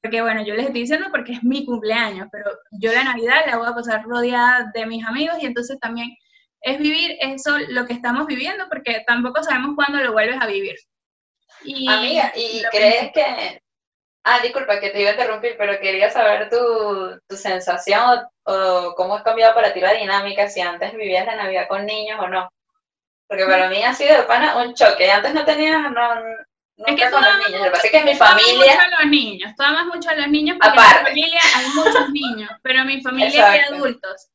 Porque bueno, yo les estoy diciendo porque es mi cumpleaños, pero yo la Navidad la voy a pasar rodeada de mis amigos y entonces también es vivir eso, lo que estamos viviendo, porque tampoco sabemos cuándo lo vuelves a vivir. Y Amiga, ¿y crees que... Ah, disculpa que te iba a interrumpir, pero quería saber tu, tu sensación o, o cómo ha cambiado para ti la dinámica, si antes vivías la Navidad con niños o no. Porque para mí ha sido de pana un choque. Antes no tenía, no, Es que nunca con los niños. Lo que pasa es que en mi familia... mucho a los niños, tú amas mucho a los niños porque Aparte. en mi familia hay muchos niños, pero en mi familia hay Exacto. adultos.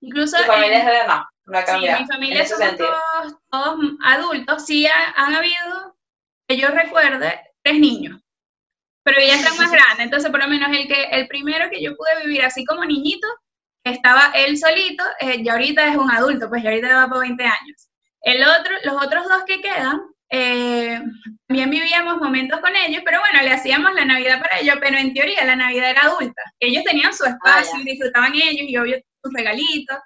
Incluso en- familia es de no, no ha Sí, cambiado. en mi en familia sentido. todos, todos adultos. Sí ha- han habido, que yo recuerde, tres niños. Pero ya están más grandes. Entonces, por lo menos el que el primero que yo pude vivir así como niñito, estaba él solito, eh, ya ahorita es un adulto, pues ya ahorita va por 20 años. El otro, los otros dos que quedan, eh, también vivíamos momentos con ellos, pero bueno, le hacíamos la Navidad para ellos, pero en teoría la Navidad era adulta. Ellos tenían su espacio, ya. disfrutaban ellos y obvio sus regalitos,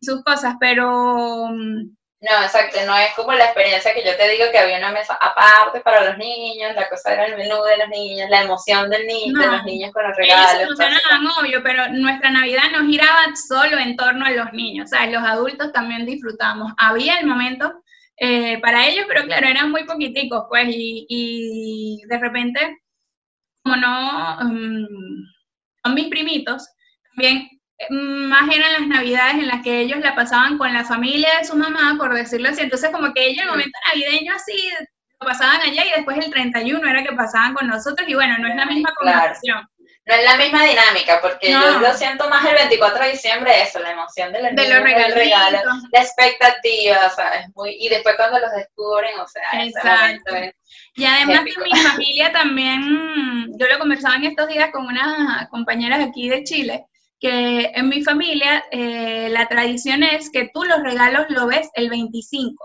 sus cosas, pero mm, No, exacto, no es como la experiencia que yo te digo que había una mesa aparte para los niños, la cosa era el menú de los niños, la emoción del niño, de No. los niños con los ellos regalos. emocionaban, obvio, pero nuestra Navidad no giraba solo en torno a los niños, o sea, los adultos también disfrutamos. Había el momento eh, para ellos, pero claro, eran muy poquiticos, pues, y, y de repente, como no, mm, son mis primitos, también eh, más eran las navidades en las que ellos la pasaban con la familia de su mamá, por decirlo así, entonces como que ellos el momento navideño así, lo pasaban allá y después el 31 era que pasaban con nosotros y bueno, no es la misma Claro. conversación. No es la misma dinámica, porque No. yo lo siento más el 24 de diciembre, eso, la emoción de los De niños, los el regalo, regalitos. la expectativa, ¿sabes? Muy, y después cuando los descubren, o sea, Exacto. es- Y además Épico. que mi familia también, yo lo conversaba en estos días con unas compañeras aquí de Chile, que en mi familia eh, la tradición es que tú los regalos lo ves el 25.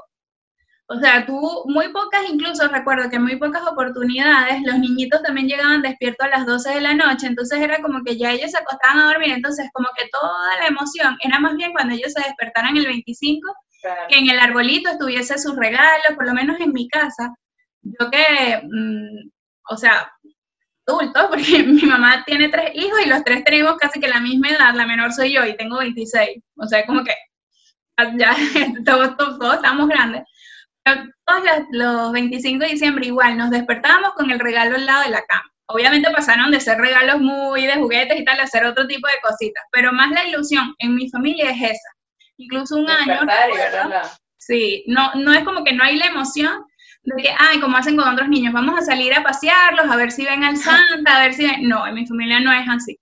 O sea, tú, muy pocas, incluso recuerdo que muy pocas oportunidades los niñitos también llegaban despiertos a las 12 de la noche, entonces era como que ya ellos se acostaban a dormir, entonces como que toda la emoción era más bien cuando ellos se despertaran el 25 claro. que en el arbolito estuviese sus regalos, por lo menos en mi casa, yo que, mm, o sea, adulto, porque mi mamá tiene tres hijos y los tres tenemos casi que la misma edad, la menor soy yo y tengo 26, o sea, como que ya todos, todos, todos estamos grandes. Pero todos los, los 25 de diciembre igual nos despertábamos con el regalo al lado de la cama. Obviamente pasaron de ser regalos muy de juguetes y tal a ser otro tipo de cositas, pero más la ilusión en mi familia es esa. Incluso un año, recuerdo. Sí, no, no es como que no hay la emoción de que, ay, como hacen con otros niños, vamos a salir a pasearlos, a ver si ven al Santa, a ver si ven... No, en mi familia no es así.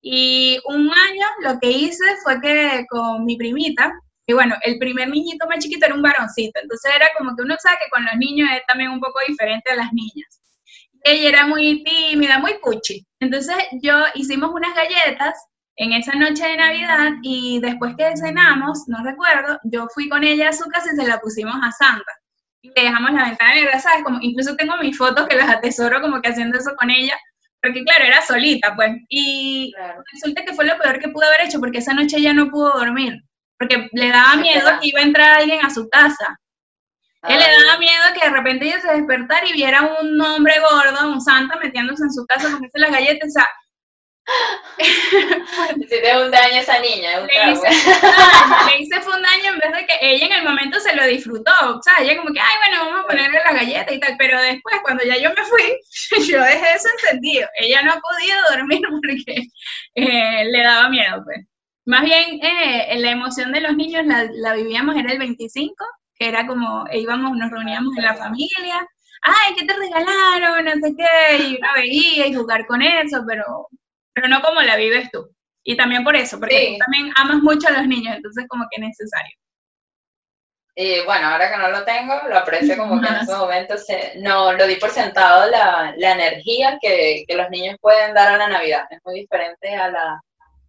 Y un año lo que hice fue que con mi primita, y bueno, el primer niñito más chiquito era un varoncito, entonces era como que uno sabe que con los niños es también un poco diferente a las niñas. Ella era muy tímida, muy cuchi. Entonces yo hicimos unas galletas en esa noche de Navidad y después que cenamos, no recuerdo, yo fui con ella a su casa y se la pusimos a Santa. Y le dejamos la ventana negra, ¿sabes? Como, incluso tengo mis fotos que las atesoro como que haciendo eso con ella, porque claro, era solita, pues. Y Claro. resulta que fue lo peor que pudo haber hecho, porque esa noche ella no pudo dormir, porque le daba miedo que iba a entrar alguien a su casa. Él le daba miedo que de repente ella se despertara y viera un hombre gordo, un santa, metiéndose en su casa comiéndose las galletas. O sea, Hiciste un daño a esa niña, un hice, le hice fue un daño en vez de que ella en el momento se lo disfrutó. O sea, ella como que, ay, bueno, vamos a ponerle las galletas y tal. Pero después, cuando ya yo me fui, yo dejé eso encendido. Ella no ha podido dormir porque eh, le daba miedo, pues. Más bien, eh, la emoción de los niños la, la vivíamos, era el 25, que era como, e íbamos, nos reuníamos en la familia. Ay, ¿qué te regalaron? No sé qué. Y una veía y jugar con eso, pero, pero no como la vives tú. Y también por eso, porque Sí. tú también amas mucho a los niños, entonces como que es necesario. Y bueno, ahora que no lo tengo, lo aprecio como que en ese momento se, no lo di por sentado la, la energía que, que los niños pueden dar a la Navidad. Es muy diferente a la,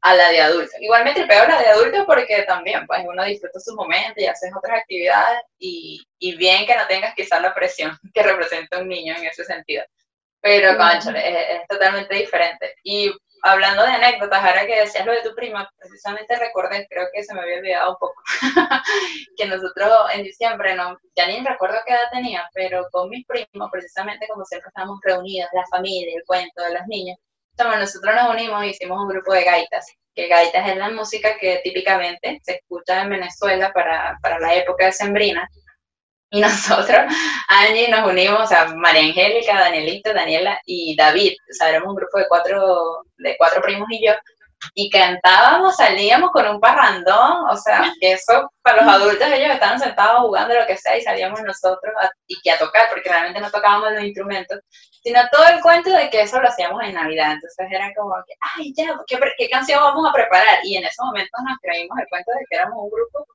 a la de adultos. Igual me tripeo la de adultos porque también, pues uno disfruta su momento y haces otras actividades y, y bien que no tengas quizás la presión que representa un niño en ese sentido. Pero, conchale, es, es totalmente diferente. Y hablando de anécdotas, ahora que decías lo de tu prima, precisamente recordé, creo que se me había olvidado un poco, que nosotros en diciembre, no, ya ni recuerdo qué edad tenía, pero con mis primos, precisamente como siempre estábamos reunidos, la familia, el cuento de los niños, entonces, nosotros nos unimos y hicimos un grupo de gaitas, que gaitas es la música que típicamente se escucha en Venezuela para, para la época de Sembrina. Y nosotros, Angie, nos unimos, o sea, María Angélica, Danielita, Daniela y David, o sea, éramos un grupo de cuatro, de cuatro primos y yo, y cantábamos, salíamos con un parrandón, o sea, que eso para los adultos ellos estaban sentados jugando lo que sea y salíamos nosotros y que a tocar, porque realmente no tocábamos los instrumentos, sino todo el cuento de que eso lo hacíamos en Navidad, entonces era como que, ay, ya, ¿qué, qué canción vamos a preparar? Y en ese momento nos creímos el cuento de que éramos un grupo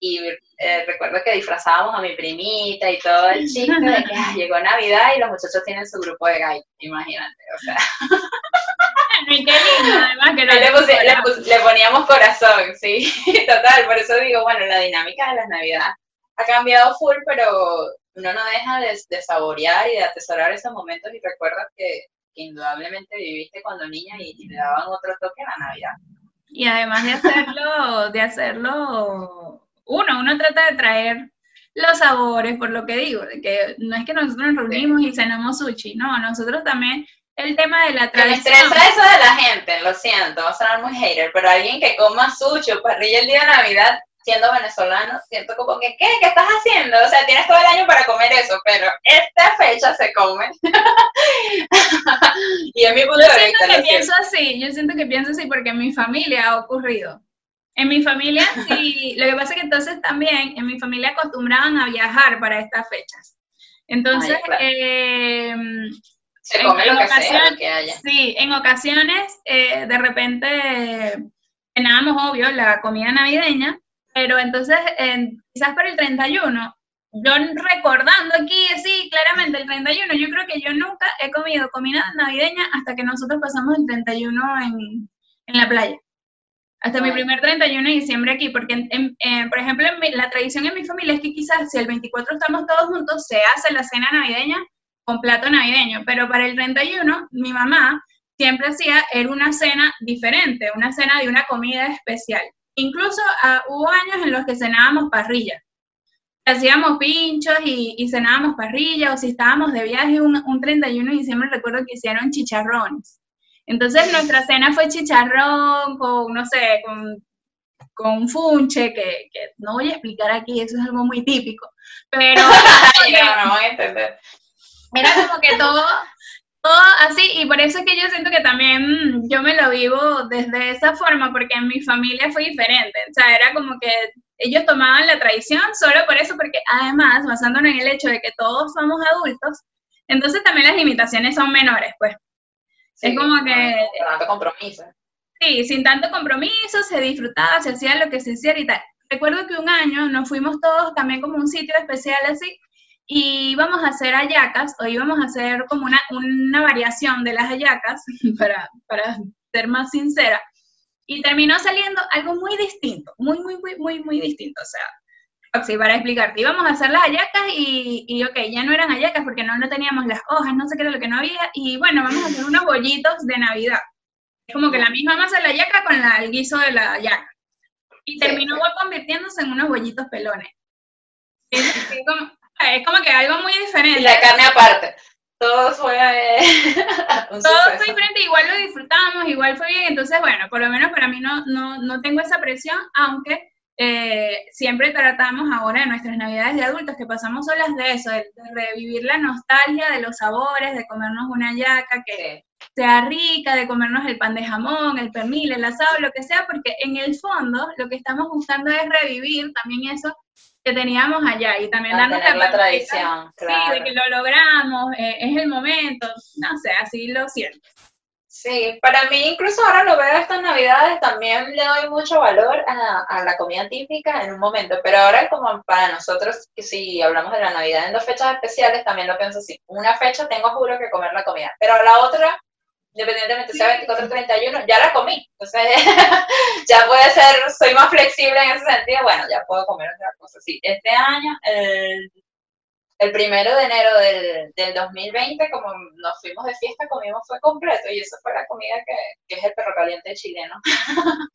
y eh, recuerdo que disfrazábamos a mi primita y todo el chiste de que ah, llegó Navidad y los muchachos tienen su grupo de gay, imagínate, o sea. Qué lindo, además que no le, puse- le pus- le poníamos corazón, sí, total, por eso digo, bueno, la dinámica de las Navidades ha cambiado full, pero uno no deja de, de saborear y de atesorar esos momentos y recuerdos que, que indudablemente viviste cuando niña y, y le daban otro toque a la Navidad. Y además de hacerlo, de hacerlo, uno, uno trata de traer los sabores, por lo que digo, de que no es que nosotros nos reunimos y cenamos sushi, no, nosotros también, el tema de la Que me tradición. estresa eso de la gente, lo siento, va a sonar muy hater, pero alguien que coma sushi o parrilla el día de Navidad siendo venezolano, siento como que, ¿qué? ¿Qué estás haciendo? O sea, tienes todo el año para comer eso, pero esta fecha se come. y es mi punto Yo de siento vista, que pienso así, yo siento que pienso así porque en mi familia ha ocurrido. En mi familia, sí, lo que pasa es que entonces también en mi familia acostumbraban a viajar para estas fechas. Entonces, Ay, claro. eh, Se come en lo que sea, ocasiones- lo que haya. Sí, en ocasiones eh, de repente cenábamos, obvio, la comida navideña, pero entonces en- quizás para el 31, yo recordando aquí, sí, claramente el 31, yo creo que yo nunca he comido comida navideña hasta que nosotros pasamos el 31 en, en la playa. Hasta mi primer 31 de diciembre aquí, porque, en- en- eh, por ejemplo, en mi- la tradición en mi familia es que quizás si el 24 estamos todos juntos, se hace la cena navideña con plato navideño, pero para el 31 mi mamá siempre hacía, era una cena diferente, una cena de una comida especial. Incluso ah, hubo años en los que cenábamos parrilla. Hacíamos pinchos y, y cenábamos parrilla, o si estábamos de viaje un, un 31 de diciembre, recuerdo que hicieron chicharrones. Entonces nuestra cena fue chicharrón con, no sé, con, con funche, que, que no voy a explicar aquí, eso es algo muy típico, pero Ay, no, no van a entender. era como que todo, todo así, y por eso es que yo siento que también mm, yo me lo vivo desde esa forma, porque en mi familia fue diferente, o sea, era como que ellos tomaban la tradición solo por eso, porque además, basándonos en el hecho de que todos somos adultos, entonces también las limitaciones son menores, pues. Sí, Es como que- no, tanto compromiso. Sí, sin tanto compromiso, se disfrutaba, se hacía lo que se hiciera y tal. Recuerdo que un año nos fuimos todos también como un sitio especial así y íbamos a hacer hallacas o íbamos a hacer como una, una variación de las hallacas, para, para ser más sincera, y terminó saliendo algo muy distinto, muy, muy, muy, muy, muy distinto. O sea, Roxy, para explicarte, íbamos a hacer las hallacas y, y ok, ya no eran hallacas porque no, no teníamos las hojas, no sé qué era lo que no había, y bueno, vamos a hacer unos bollitos de Navidad. Es como que la misma masa de la yaca con la, el guiso de la yaca. Y Sí, terminó sí. convirtiéndose en unos bollitos pelones. Es, es como, es como que algo muy diferente. Y la carne aparte. Todo fue eh, un Todo suceso. fue diferente, igual lo disfrutamos, igual fue bien. Entonces, bueno, por lo menos para mí no, no, no tengo esa presión, aunque eh, siempre tratamos ahora en nuestras navidades de adultos que pasamos solas de eso, de, revivir la nostalgia de los sabores, de comernos una yaca que Sí. sea rica, de comernos el pan de jamón, el pernil, el asado, lo que sea, porque en el fondo lo que estamos buscando es revivir también eso que teníamos allá y también darnos la palmadita, tradición, Sí, claro. de que lo logramos, eh, es el momento, no sé, así lo siento. Sí, para mí incluso ahora lo veo estas navidades, también le doy mucho valor a, a la comida típica en un momento, pero ahora como para nosotros, que si hablamos de la Navidad en dos fechas especiales, también lo pienso así, una fecha tengo juro que comer la comida, pero a la otra independientemente sea 24 o 31, ya la comí. Entonces, ya puede ser, soy más flexible en ese sentido, bueno, ya puedo comer otra cosa. Sí, este año, el el primero de enero del, del, 2020, como nos fuimos de fiesta, comimos fue completo y eso fue la comida que, que es el perro caliente chileno.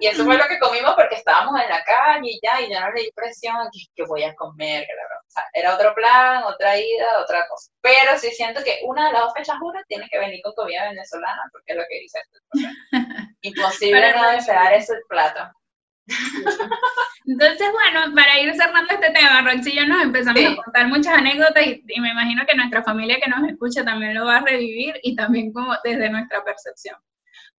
y eso fue lo que comimos porque estábamos en la calle y ya, y ya no le di presión que, que voy a comer, claro. o sea, era otro plan, otra ida, otra cosa. Pero sí siento que una de las dos fechas juras tiene que venir con comida venezolana, porque es lo que dice esto. Imposible no desear ese plato. Entonces, bueno, para ir cerrando este tema, Roxy y yo nos empezamos a contar muchas anécdotas y, me imagino que nuestra familia que nos escucha también lo va a revivir y también como desde nuestra percepción.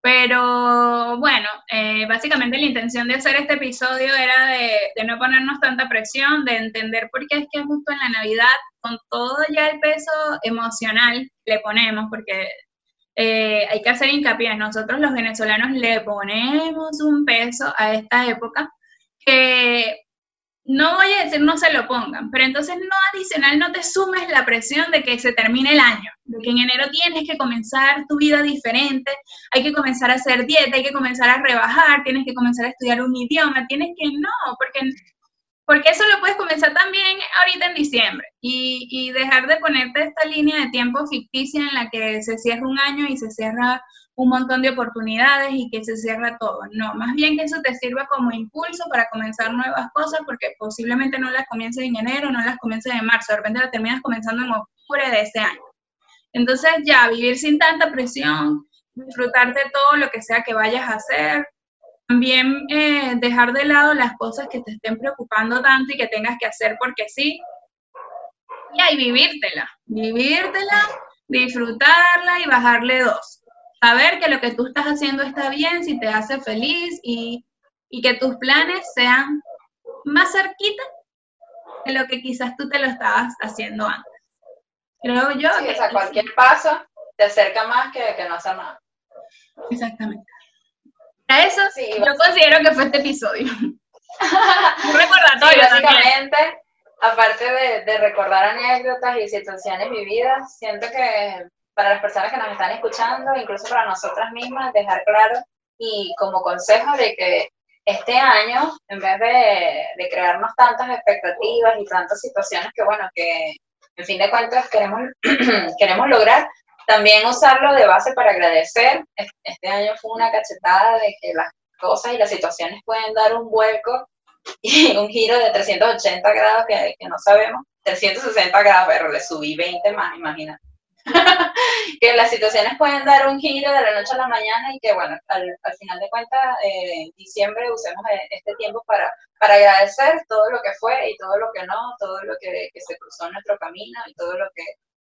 Pero bueno, eh, básicamente la intención de hacer este episodio era de, no ponernos tanta presión, de entender por qué es que justo en la Navidad, con todo ya el peso emocional le ponemos, porque eh, hay que hacer hincapié, nosotros los venezolanos le ponemos un peso a esta época que no voy a decir no se lo pongan, pero entonces no adicional, no te sumes la presión de que se termine el año, de que en enero tienes que comenzar tu vida diferente, hay que comenzar a hacer dieta, hay que comenzar a rebajar, tienes que comenzar a estudiar un idioma, tienes que no, porque porque eso lo puedes comenzar también ahorita en diciembre y, y, dejar de ponerte esta línea de tiempo ficticia en la que se cierra un año y se cierra un montón de oportunidades y que se cierra todo. No, más bien que eso te sirva como impulso para comenzar nuevas cosas porque posiblemente no las comiences en enero, no las comiences en marzo, de repente las terminas comenzando en octubre de ese año. Entonces ya, vivir sin tanta presión, disfrutar de todo lo que sea que vayas a hacer, también eh, dejar de lado las cosas que te estén preocupando tanto y que tengas que hacer porque sí. Y ahí vivírtela, vivírtela, disfrutarla y bajarle dos. Saber que lo que tú estás haciendo está bien, si te hace feliz y, y que tus planes sean más cerquita de lo que quizás tú te lo estabas haciendo antes. Creo yo. Sí, que o sea, cualquier paso te acerca más que, que no hacer nada. Exactamente eso sí, yo considero que fue este episodio. Un recordatorio. básicamente, aparte de, de, recordar anécdotas y situaciones vividas, siento que para las personas que nos están escuchando, incluso para nosotras mismas, dejar claro y como consejo de que este año, en vez de, de crearnos tantas expectativas y tantas situaciones que, bueno, que en fin de cuentas queremos, queremos lograr, también usarlo de base para agradecer. Este año fue una cachetada de que las cosas y las situaciones pueden dar un vuelco y un giro de 380 grados que, que no sabemos. 360 grados, pero le subí 20 más, imagínate. que las situaciones pueden dar un giro de la noche a la mañana y que, bueno, al, al final de cuentas, eh, diciembre usemos eh, este tiempo para, para agradecer todo lo que fue y todo lo que no, todo lo que, que se cruzó en nuestro camino y todo lo que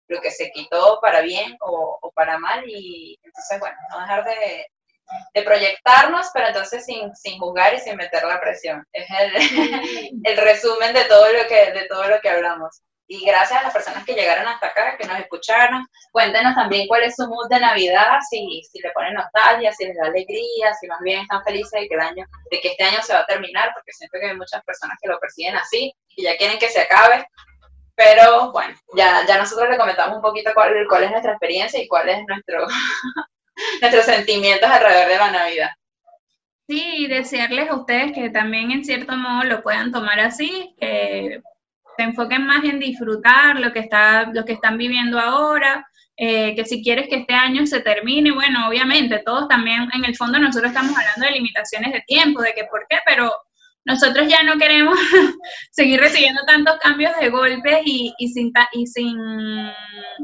lo que se quitó para bien o, para mal y entonces, bueno, no dejar de, de proyectarnos, pero entonces sin, sin, juzgar y sin meter la presión. Es el, el, resumen de todo, lo que, de todo lo que hablamos. Y gracias a las personas que llegaron hasta acá, que nos escucharon. Cuéntenos también cuál es su mood de Navidad, si, si le ponen nostalgia, si les da alegría, si más bien están felices de que, el año, de que este año se va a terminar, porque siento que hay muchas personas que lo persiguen así y ya quieren que se acabe. Pero bueno, ya, ya nosotros le comentamos un poquito cuál, cuál es nuestra experiencia y cuál es nuestro, nuestros sentimientos alrededor de la Navidad. Sí, desearles a ustedes que también en cierto modo lo puedan tomar así, que se enfoquen más en disfrutar lo que, está, lo que están viviendo ahora, eh, que si quieres que este año se termine, bueno, obviamente, todos también, en el fondo nosotros estamos hablando de limitaciones de tiempo, de que por qué, pero nosotros ya no queremos seguir recibiendo tantos cambios de golpes y, y, sin, y sin,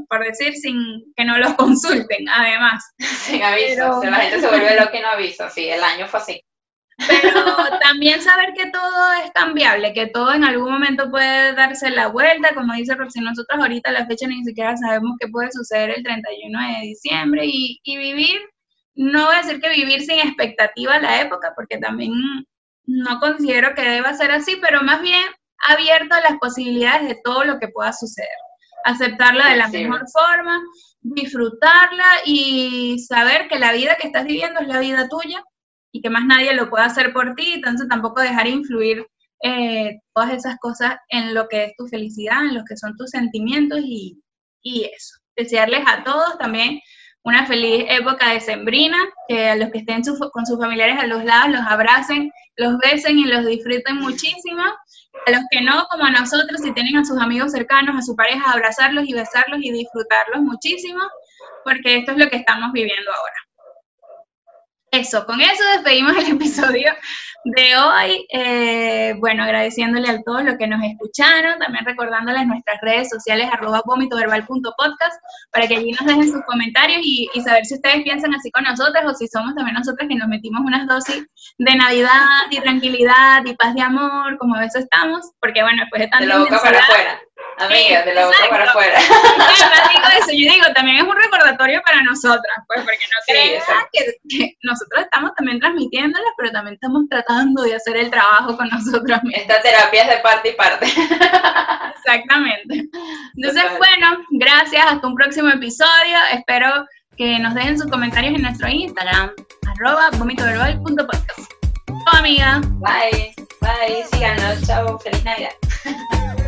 por decir, sin que no los consulten, además. Sin aviso, la gente se vuelve loca y no avisa, sí, el año fue así. Pero también saber que todo es cambiable, que todo en algún momento puede darse la vuelta, como dice Roxy, nosotros ahorita la fecha ni siquiera sabemos qué puede suceder el 31 de diciembre y, y vivir, no voy a decir que vivir sin expectativa la época, porque también no considero que deba ser así, pero más bien abierto a las posibilidades de todo lo que pueda suceder. Aceptarla de la mejor forma, disfrutarla y saber que la vida que estás viviendo es la vida tuya y que más nadie lo puede hacer por ti, entonces tampoco dejar influir eh, todas esas cosas en lo que es tu felicidad, en lo que son tus sentimientos y, y eso. Desearles a todos también una feliz época de sembrina, que a los que estén con sus familiares a los lados los abracen, los besen y los disfruten muchísimo. A los que no, como a nosotros, si tienen a sus amigos cercanos, a su pareja, abrazarlos y besarlos y disfrutarlos muchísimo, porque esto es lo que estamos viviendo ahora. Eso, con eso despedimos el episodio de hoy. Eh, bueno, agradeciéndole a todos los que nos escucharon, también recordándoles nuestras redes sociales, arroba vomitoverbal.podcast, para que allí nos dejen sus comentarios y, y saber si ustedes piensan así con nosotras o si somos también nosotras que nos metimos unas dosis de Navidad y tranquilidad y paz de amor, como a veces estamos, porque bueno, después de De tanta la boca para afuera. Amiga, de la boca exacto. para afuera. Claro, digo eso, yo digo, también es un recordatorio para nosotras, pues, porque no Sí, crean que, que nosotros estamos también transmitiéndolas, pero también estamos tratando de hacer el trabajo con nosotros mismos. Esta terapia es de parte y parte. Exactamente. Entonces, Total. bueno, gracias, hasta un próximo episodio. Espero que nos dejen sus comentarios en nuestro Instagram, arroba vomitoverbal.podcast. Chao, amiga. Bye, bye, síganos, chao, feliz Navidad.